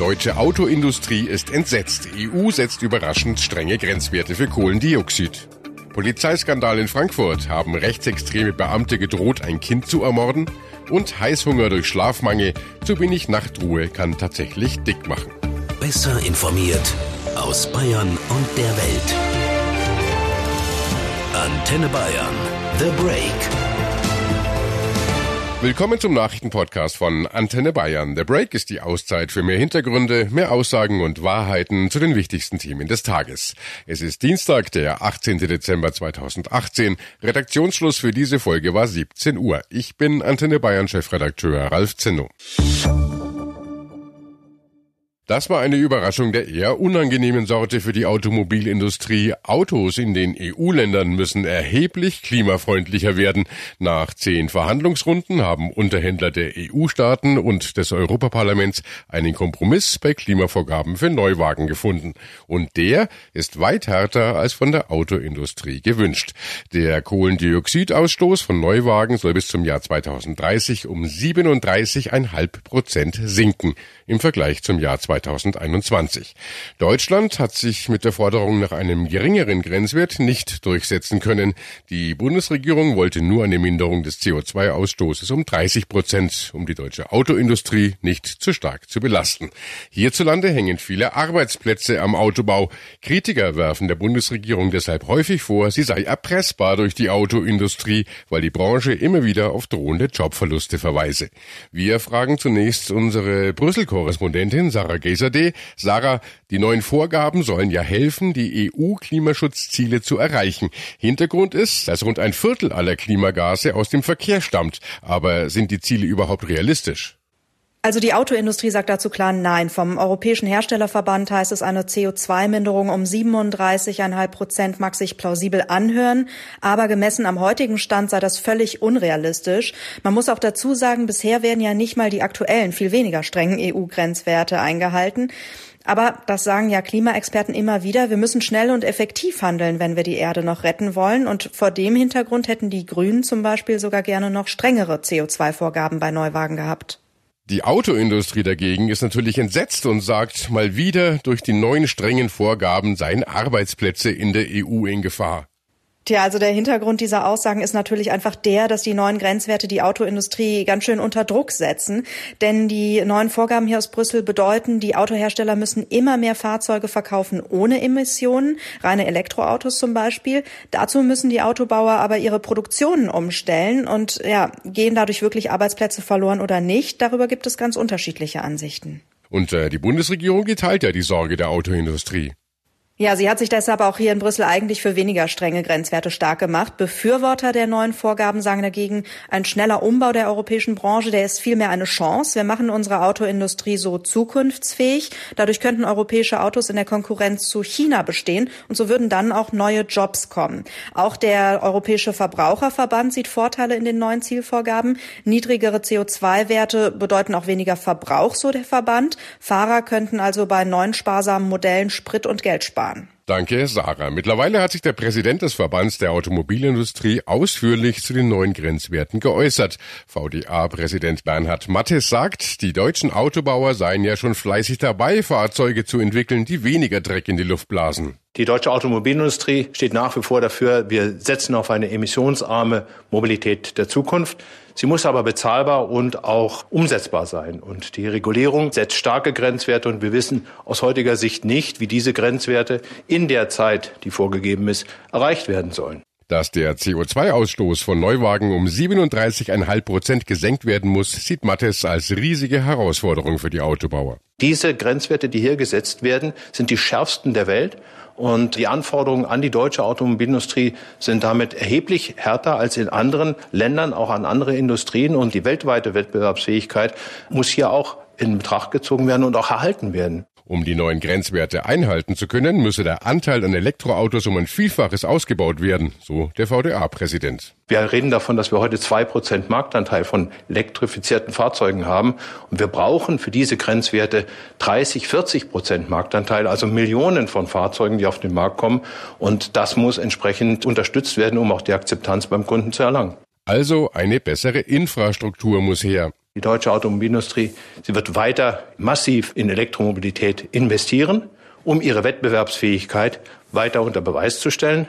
Deutsche Autoindustrie ist entsetzt. EU setzt überraschend strenge Grenzwerte für Kohlendioxid. Polizeiskandal in Frankfurt haben rechtsextreme Beamte gedroht, ein Kind zu ermorden. Und Heißhunger durch Schlafmangel, zu wenig Nachtruhe kann tatsächlich dick machen. Besser informiert aus Bayern und der Welt. Antenne Bayern. The Break. Willkommen zum Nachrichtenpodcast von Antenne Bayern. Der Break ist die Auszeit für mehr Hintergründe, mehr Aussagen und Wahrheiten zu den wichtigsten Themen des Tages. Es ist Dienstag, der 18. Dezember 2018. Redaktionsschluss für diese Folge war 17 Uhr. Ich bin Antenne Bayern Chefredakteur Ralf Zinno. Das war eine Überraschung der eher unangenehmen Sorte für die Automobilindustrie. Autos in den EU-Ländern müssen erheblich klimafreundlicher werden. Nach zehn Verhandlungsrunden haben Unterhändler der EU-Staaten und des Europaparlaments einen Kompromiss bei Klimavorgaben für Neuwagen gefunden. Und der ist weit härter als von der Autoindustrie gewünscht. Der Kohlendioxidausstoß von Neuwagen soll bis zum Jahr 2030 um 37,5 Prozent sinken im Vergleich zum Jahr 2021. Deutschland hat sich mit der Forderung nach einem geringeren Grenzwert nicht durchsetzen können. Die Bundesregierung wollte nur eine Minderung des CO2-Ausstoßes um 30 Prozent, um die deutsche Autoindustrie nicht zu stark zu belasten. Hierzulande hängen viele Arbeitsplätze am Autobau. Kritiker werfen der Bundesregierung deshalb häufig vor, sie sei erpressbar durch die Autoindustrie, weil die Branche immer wieder auf drohende Jobverluste verweise. Wir fragen zunächst unsere Brüssel Korrespondentin Sarah Geserde. Sarah, die neuen Vorgaben sollen ja helfen, die EU-Klimaschutzziele zu erreichen. Hintergrund ist, dass rund ein Viertel aller Klimagase aus dem Verkehr stammt. Aber sind die Ziele überhaupt realistisch? Also die Autoindustrie sagt dazu klar Nein. Vom Europäischen Herstellerverband heißt es, eine CO2-Minderung um 37,5 Prozent mag sich plausibel anhören, aber gemessen am heutigen Stand sei das völlig unrealistisch. Man muss auch dazu sagen, bisher werden ja nicht mal die aktuellen, viel weniger strengen EU-Grenzwerte eingehalten. Aber das sagen ja Klimaexperten immer wieder, wir müssen schnell und effektiv handeln, wenn wir die Erde noch retten wollen. Und vor dem Hintergrund hätten die Grünen zum Beispiel sogar gerne noch strengere CO2-Vorgaben bei Neuwagen gehabt. Die Autoindustrie dagegen ist natürlich entsetzt und sagt, mal wieder durch die neuen strengen Vorgaben seien Arbeitsplätze in der EU in Gefahr. Tja, also der Hintergrund dieser Aussagen ist natürlich einfach der, dass die neuen Grenzwerte die Autoindustrie ganz schön unter Druck setzen. Denn die neuen Vorgaben hier aus Brüssel bedeuten, die Autohersteller müssen immer mehr Fahrzeuge verkaufen ohne Emissionen, reine Elektroautos zum Beispiel. Dazu müssen die Autobauer aber ihre Produktionen umstellen und ja, gehen dadurch wirklich Arbeitsplätze verloren oder nicht. Darüber gibt es ganz unterschiedliche Ansichten. Und äh, die Bundesregierung geteilt ja die Sorge der Autoindustrie. Ja, sie hat sich deshalb auch hier in Brüssel eigentlich für weniger strenge Grenzwerte stark gemacht. Befürworter der neuen Vorgaben sagen dagegen, ein schneller Umbau der europäischen Branche, der ist vielmehr eine Chance. Wir machen unsere Autoindustrie so zukunftsfähig. Dadurch könnten europäische Autos in der Konkurrenz zu China bestehen und so würden dann auch neue Jobs kommen. Auch der Europäische Verbraucherverband sieht Vorteile in den neuen Zielvorgaben. Niedrigere CO2-Werte bedeuten auch weniger Verbrauch, so der Verband. Fahrer könnten also bei neuen sparsamen Modellen Sprit und Geld sparen. Danke, Sarah. Mittlerweile hat sich der Präsident des Verbands der Automobilindustrie ausführlich zu den neuen Grenzwerten geäußert. VDA-Präsident Bernhard Mattes sagt, die deutschen Autobauer seien ja schon fleißig dabei, Fahrzeuge zu entwickeln, die weniger Dreck in die Luft blasen. Die deutsche Automobilindustrie steht nach wie vor dafür, wir setzen auf eine emissionsarme Mobilität der Zukunft. Sie muss aber bezahlbar und auch umsetzbar sein. Und die Regulierung setzt starke Grenzwerte und wir wissen aus heutiger Sicht nicht, wie diese Grenzwerte in der Zeit, die vorgegeben ist, erreicht werden sollen. Dass der CO2-Ausstoß von Neuwagen um 37,5 Prozent gesenkt werden muss, sieht Mattes als riesige Herausforderung für die Autobauer. Diese Grenzwerte, die hier gesetzt werden, sind die schärfsten der Welt. Und die Anforderungen an die deutsche Automobilindustrie sind damit erheblich härter als in anderen Ländern, auch an andere Industrien. Und die weltweite Wettbewerbsfähigkeit muss hier auch in Betracht gezogen werden und auch erhalten werden. Um die neuen Grenzwerte einhalten zu können, müsse der Anteil an Elektroautos um ein Vielfaches ausgebaut werden, so der VDA-Präsident. Wir reden davon, dass wir heute zwei Prozent Marktanteil von elektrifizierten Fahrzeugen haben. Und wir brauchen für diese Grenzwerte 30, 40 Prozent Marktanteil, also Millionen von Fahrzeugen, die auf den Markt kommen. Und das muss entsprechend unterstützt werden, um auch die Akzeptanz beim Kunden zu erlangen. Also eine bessere Infrastruktur muss her. Die deutsche Automobilindustrie, sie wird weiter massiv in Elektromobilität investieren, um ihre Wettbewerbsfähigkeit weiter unter Beweis zu stellen.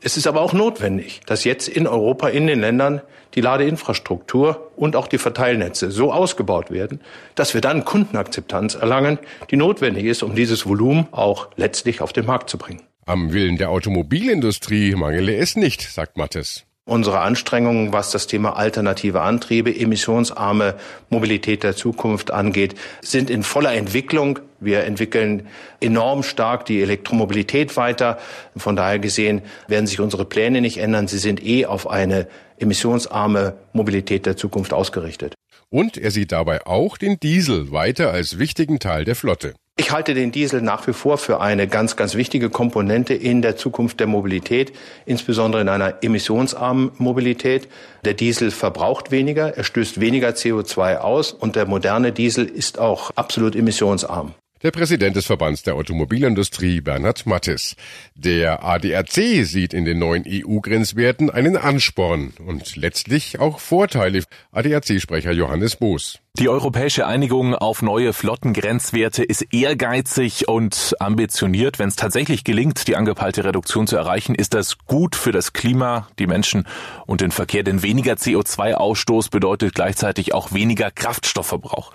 Es ist aber auch notwendig, dass jetzt in Europa, in den Ländern die Ladeinfrastruktur und auch die Verteilnetze so ausgebaut werden, dass wir dann Kundenakzeptanz erlangen, die notwendig ist, um dieses Volumen auch letztlich auf den Markt zu bringen. Am Willen der Automobilindustrie mangele es nicht, sagt Mattes. Unsere Anstrengungen, was das Thema alternative Antriebe, emissionsarme Mobilität der Zukunft angeht, sind in voller Entwicklung. Wir entwickeln enorm stark die Elektromobilität weiter. Von daher gesehen werden sich unsere Pläne nicht ändern. Sie sind eh auf eine emissionsarme Mobilität der Zukunft ausgerichtet. Und er sieht dabei auch den Diesel weiter als wichtigen Teil der Flotte. Ich halte den Diesel nach wie vor für eine ganz, ganz wichtige Komponente in der Zukunft der Mobilität, insbesondere in einer emissionsarmen Mobilität. Der Diesel verbraucht weniger, er stößt weniger CO2 aus und der moderne Diesel ist auch absolut emissionsarm. Der Präsident des Verbands der Automobilindustrie, Bernhard Mattis. Der ADAC sieht in den neuen EU-Grenzwerten einen Ansporn und letztlich auch Vorteile. ADAC-Sprecher Johannes Boos. Die europäische Einigung auf neue Flottengrenzwerte ist ehrgeizig und ambitioniert. Wenn es tatsächlich gelingt, die angepeilte Reduktion zu erreichen, ist das gut für das Klima, die Menschen und den Verkehr. Denn weniger CO2-Ausstoß bedeutet gleichzeitig auch weniger Kraftstoffverbrauch.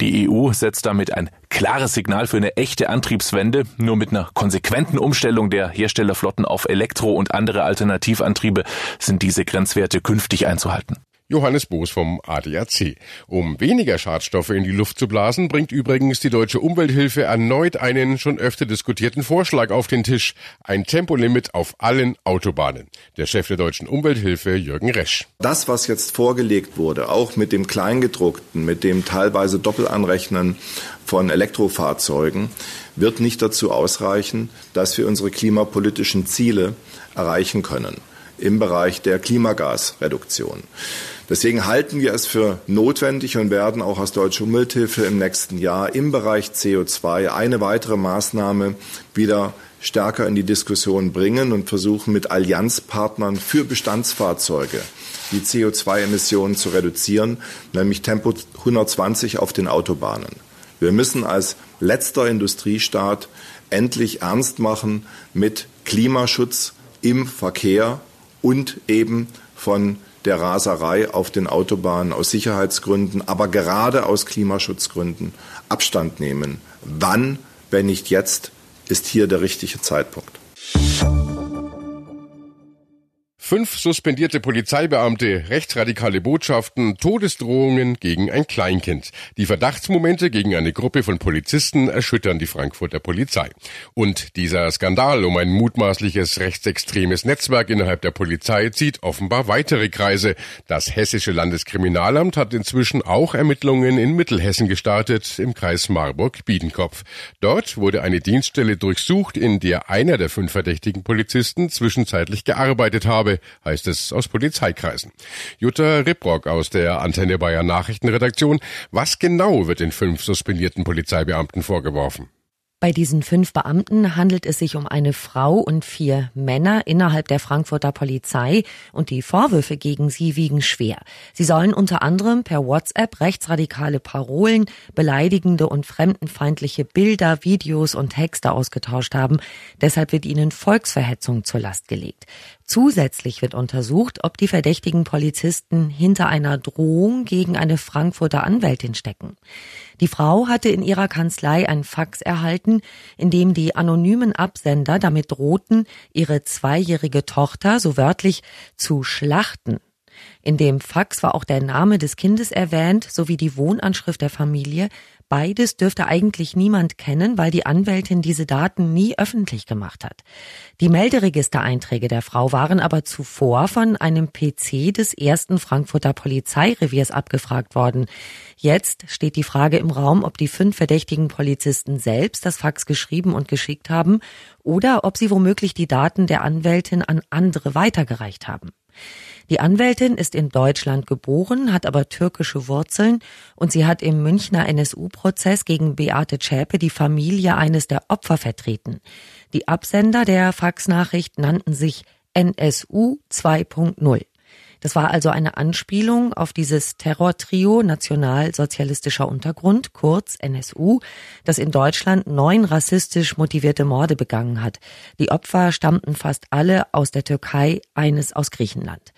Die EU setzt damit ein klares Signal für eine echte Antriebswende. Nur mit einer konsequenten Umstellung der Herstellerflotten auf Elektro- und andere Alternativantriebe sind diese Grenzwerte künftig einzuhalten. Johannes Boos vom ADAC. Um weniger Schadstoffe in die Luft zu blasen, bringt übrigens die Deutsche Umwelthilfe erneut einen schon öfter diskutierten Vorschlag auf den Tisch. Ein Tempolimit auf allen Autobahnen. Der Chef der Deutschen Umwelthilfe, Jürgen Resch. Das, was jetzt vorgelegt wurde, auch mit dem Kleingedruckten, mit dem teilweise Doppelanrechnen von Elektrofahrzeugen, wird nicht dazu ausreichen, dass wir unsere klimapolitischen Ziele erreichen können im Bereich der Klimagasreduktion. Deswegen halten wir es für notwendig und werden auch als Deutsche Umwelthilfe im nächsten Jahr im Bereich CO2 eine weitere Maßnahme wieder stärker in die Diskussion bringen und versuchen mit Allianzpartnern für Bestandsfahrzeuge die CO2-Emissionen zu reduzieren, nämlich Tempo 120 auf den Autobahnen. Wir müssen als letzter Industriestaat endlich ernst machen mit Klimaschutz im Verkehr und eben von der Raserei auf den Autobahnen aus Sicherheitsgründen, aber gerade aus Klimaschutzgründen Abstand nehmen. Wann, wenn nicht jetzt, ist hier der richtige Zeitpunkt. Fünf suspendierte Polizeibeamte, rechtsradikale Botschaften, Todesdrohungen gegen ein Kleinkind. Die Verdachtsmomente gegen eine Gruppe von Polizisten erschüttern die Frankfurter Polizei. Und dieser Skandal um ein mutmaßliches rechtsextremes Netzwerk innerhalb der Polizei zieht offenbar weitere Kreise. Das hessische Landeskriminalamt hat inzwischen auch Ermittlungen in Mittelhessen gestartet, im Kreis Marburg-Biedenkopf. Dort wurde eine Dienststelle durchsucht, in der einer der fünf verdächtigen Polizisten zwischenzeitlich gearbeitet habe heißt es aus Polizeikreisen. Jutta Ripprock aus der Antenne Bayern Nachrichtenredaktion. Was genau wird den fünf suspendierten Polizeibeamten vorgeworfen? Bei diesen fünf Beamten handelt es sich um eine Frau und vier Männer innerhalb der Frankfurter Polizei und die Vorwürfe gegen sie wiegen schwer. Sie sollen unter anderem per WhatsApp rechtsradikale Parolen, beleidigende und fremdenfeindliche Bilder, Videos und Texte ausgetauscht haben. Deshalb wird ihnen Volksverhetzung zur Last gelegt. Zusätzlich wird untersucht, ob die verdächtigen Polizisten hinter einer Drohung gegen eine Frankfurter Anwältin stecken. Die Frau hatte in ihrer Kanzlei ein Fax erhalten, in dem die anonymen Absender damit drohten, ihre zweijährige Tochter so wörtlich zu schlachten. In dem Fax war auch der Name des Kindes erwähnt sowie die Wohnanschrift der Familie, Beides dürfte eigentlich niemand kennen, weil die Anwältin diese Daten nie öffentlich gemacht hat. Die Melderegistereinträge der Frau waren aber zuvor von einem PC des ersten Frankfurter Polizeireviers abgefragt worden. Jetzt steht die Frage im Raum, ob die fünf verdächtigen Polizisten selbst das Fax geschrieben und geschickt haben oder ob sie womöglich die Daten der Anwältin an andere weitergereicht haben. Die Anwältin ist in Deutschland geboren, hat aber türkische Wurzeln und sie hat im Münchner NSU-Prozess gegen Beate Zschäpe die Familie eines der Opfer vertreten. Die Absender der Faxnachricht nannten sich NSU 2.0. Das war also eine Anspielung auf dieses Terrortrio nationalsozialistischer Untergrund, kurz NSU, das in Deutschland neun rassistisch motivierte Morde begangen hat. Die Opfer stammten fast alle aus der Türkei, eines aus Griechenland.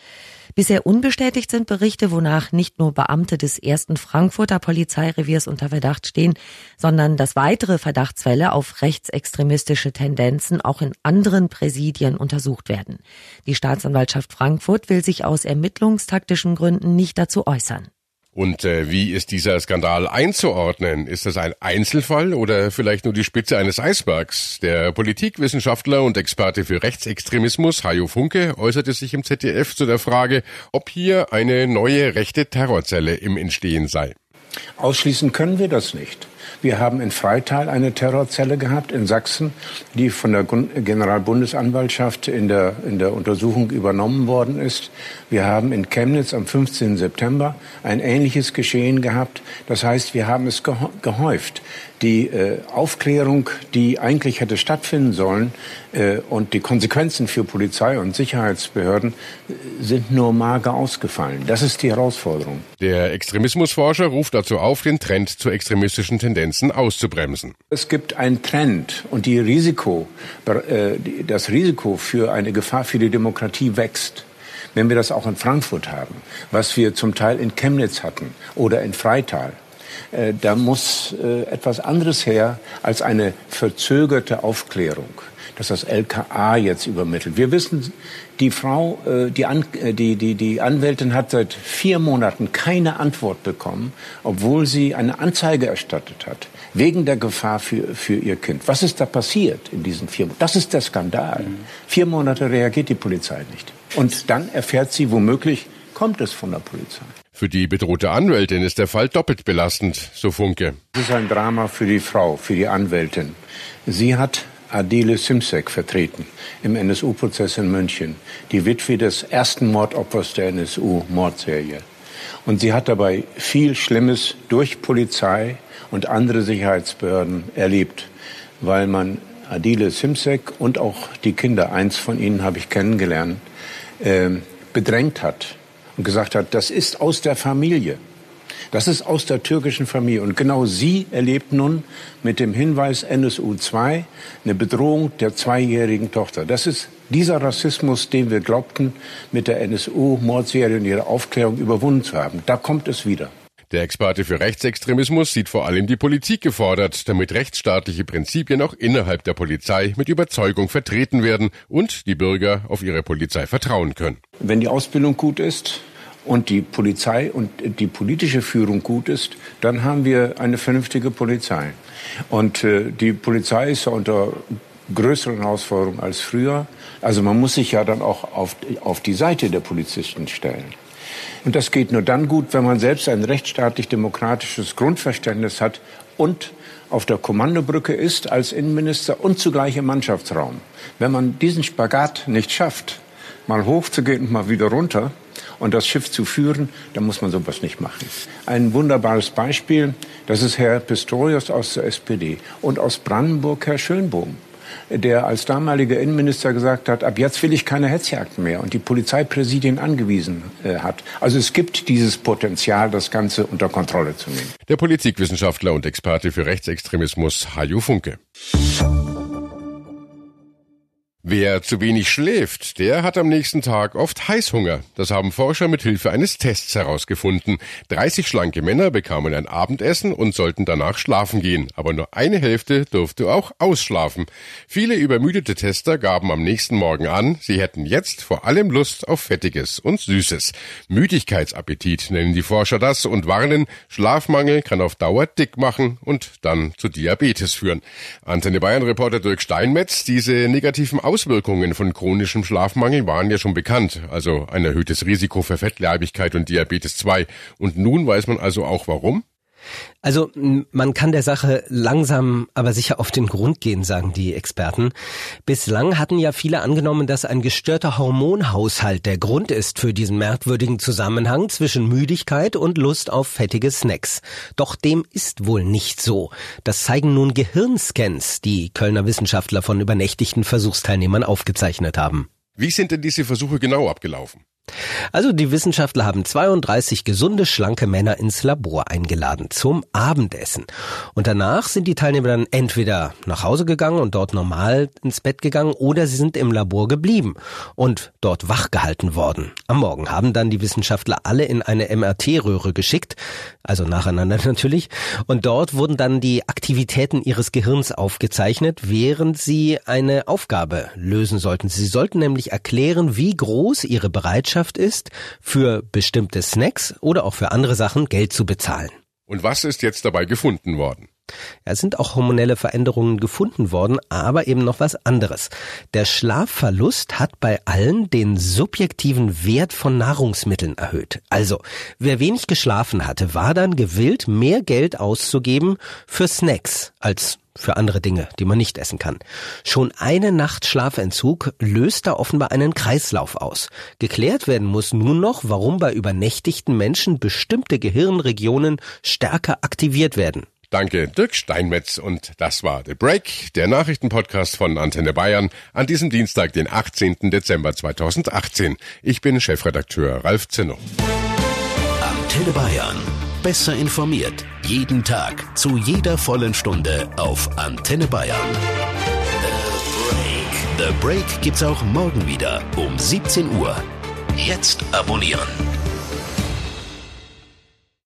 Bisher unbestätigt sind Berichte, wonach nicht nur Beamte des ersten Frankfurter Polizeireviers unter Verdacht stehen, sondern dass weitere Verdachtsfälle auf rechtsextremistische Tendenzen auch in anderen Präsidien untersucht werden. Die Staatsanwaltschaft Frankfurt will sich aus ermittlungstaktischen Gründen nicht dazu äußern. Und äh, wie ist dieser Skandal einzuordnen? Ist das ein Einzelfall oder vielleicht nur die Spitze eines Eisbergs? Der Politikwissenschaftler und Experte für Rechtsextremismus Hajo Funke äußerte sich im ZDF zu der Frage, ob hier eine neue rechte Terrorzelle im Entstehen sei. Ausschließen können wir das nicht. Wir haben in Freital eine Terrorzelle gehabt in Sachsen, die von der Generalbundesanwaltschaft in der, in der Untersuchung übernommen worden ist. Wir haben in Chemnitz am 15. September ein ähnliches Geschehen gehabt. Das heißt, wir haben es gehäuft die äh, Aufklärung, die eigentlich hätte stattfinden sollen, äh, und die Konsequenzen für Polizei und Sicherheitsbehörden äh, sind nur mager ausgefallen. Das ist die Herausforderung. Der Extremismusforscher ruft dazu auf, den Trend zu extremistischen Tendenzen auszubremsen. Es gibt einen Trend und die Risiko, äh, das Risiko für eine Gefahr für die Demokratie wächst wenn wir das auch in Frankfurt haben, was wir zum Teil in Chemnitz hatten oder in Freital, äh, da muss äh, etwas anderes her als eine verzögerte Aufklärung, dass das LKA jetzt übermittelt. Wir wissen, die Frau, äh, die, An die, die, die Anwältin hat seit vier Monaten keine Antwort bekommen, obwohl sie eine Anzeige erstattet hat, wegen der Gefahr für, für ihr Kind. Was ist da passiert in diesen vier Monaten? Das ist der Skandal. Vier Monate reagiert die Polizei nicht. Und dann erfährt sie womöglich, kommt es von der Polizei. Für die bedrohte Anwältin ist der Fall doppelt belastend, so Funke. Es ist ein Drama für die Frau, für die Anwältin. Sie hat Adele Simsek vertreten im NSU-Prozess in München, die Witwe des ersten Mordopfers der NSU-Mordserie. Und sie hat dabei viel Schlimmes durch Polizei und andere Sicherheitsbehörden erlebt, weil man Adile Simsek und auch die Kinder, eins von ihnen habe ich kennengelernt, äh, bedrängt hat und gesagt hat, das ist aus der Familie. Das ist aus der türkischen Familie. Und genau sie erlebt nun mit dem Hinweis NSU 2 eine Bedrohung der zweijährigen Tochter. Das ist dieser Rassismus, den wir glaubten, mit der NSU-Mordserie und ihrer Aufklärung überwunden zu haben. Da kommt es wieder. Der Experte für Rechtsextremismus sieht vor allem die Politik gefordert, damit rechtsstaatliche Prinzipien auch innerhalb der Polizei mit Überzeugung vertreten werden und die Bürger auf ihre Polizei vertrauen können. Wenn die Ausbildung gut ist, und die Polizei und die politische Führung gut ist, dann haben wir eine vernünftige Polizei. Und äh, die Polizei ist ja unter größeren Herausforderungen als früher. Also man muss sich ja dann auch auf, auf die Seite der Polizisten stellen. Und das geht nur dann gut, wenn man selbst ein rechtsstaatlich-demokratisches Grundverständnis hat und auf der Kommandobrücke ist als Innenminister und zugleich im Mannschaftsraum. Wenn man diesen Spagat nicht schafft, mal hochzugehen und mal wieder runter, und das Schiff zu führen, dann muss man sowas nicht machen. Ein wunderbares Beispiel, das ist Herr Pistorius aus der SPD und aus Brandenburg Herr Schönbohm der als damaliger Innenminister gesagt hat, ab jetzt will ich keine Hetzjagden mehr und die Polizeipräsidien angewiesen äh, hat. Also es gibt dieses Potenzial, das Ganze unter Kontrolle zu nehmen. Der Politikwissenschaftler und Experte für Rechtsextremismus Hajo Funke. Wer zu wenig schläft, der hat am nächsten Tag oft Heißhunger. Das haben Forscher mit Hilfe eines Tests herausgefunden. 30 schlanke Männer bekamen ein Abendessen und sollten danach schlafen gehen. Aber nur eine Hälfte durfte auch ausschlafen. Viele übermüdete Tester gaben am nächsten Morgen an, sie hätten jetzt vor allem Lust auf Fettiges und Süßes. Müdigkeitsappetit nennen die Forscher das und warnen, Schlafmangel kann auf Dauer dick machen und dann zu Diabetes führen. Antenne Bayern Reporter Dirk Steinmetz, diese negativen Auswirkungen von chronischem Schlafmangel waren ja schon bekannt, also ein erhöhtes Risiko für Fettleibigkeit und Diabetes 2. Und nun weiß man also auch warum? Also man kann der Sache langsam, aber sicher auf den Grund gehen, sagen die Experten. Bislang hatten ja viele angenommen, dass ein gestörter Hormonhaushalt der Grund ist für diesen merkwürdigen Zusammenhang zwischen Müdigkeit und Lust auf fettige Snacks. Doch dem ist wohl nicht so. Das zeigen nun Gehirnscans, die Kölner Wissenschaftler von übernächtigten Versuchsteilnehmern aufgezeichnet haben. Wie sind denn diese Versuche genau abgelaufen? Also die Wissenschaftler haben 32 gesunde, schlanke Männer ins Labor eingeladen zum Abendessen. Und danach sind die Teilnehmer dann entweder nach Hause gegangen und dort normal ins Bett gegangen oder sie sind im Labor geblieben und dort wachgehalten worden. Am Morgen haben dann die Wissenschaftler alle in eine MRT-Röhre geschickt, also nacheinander natürlich, und dort wurden dann die Aktivitäten ihres Gehirns aufgezeichnet, während sie eine Aufgabe lösen sollten. Sie sollten nämlich erklären, wie groß ihre Bereitschaft Bereitschaft ist, für bestimmte Snacks oder auch für andere Sachen Geld zu bezahlen. Und was ist jetzt dabei gefunden worden? Es sind auch hormonelle Veränderungen gefunden worden, aber eben noch was anderes. Der Schlafverlust hat bei allen den subjektiven Wert von Nahrungsmitteln erhöht. Also, wer wenig geschlafen hatte, war dann gewillt, mehr Geld auszugeben für Snacks als für andere Dinge, die man nicht essen kann. Schon eine Nacht Schlafentzug löst da offenbar einen Kreislauf aus. Geklärt werden muss nun noch, warum bei übernächtigten Menschen bestimmte Gehirnregionen stärker aktiviert werden. Danke, Dirk Steinmetz. Und das war The Break, der Nachrichtenpodcast von Antenne Bayern an diesem Dienstag, den 18. Dezember 2018. Ich bin Chefredakteur Ralf Zinno. Antenne Bayern. Besser informiert. Jeden Tag. Zu jeder vollen Stunde auf Antenne Bayern. The Break. The Break gibt's auch morgen wieder um 17 Uhr. Jetzt abonnieren.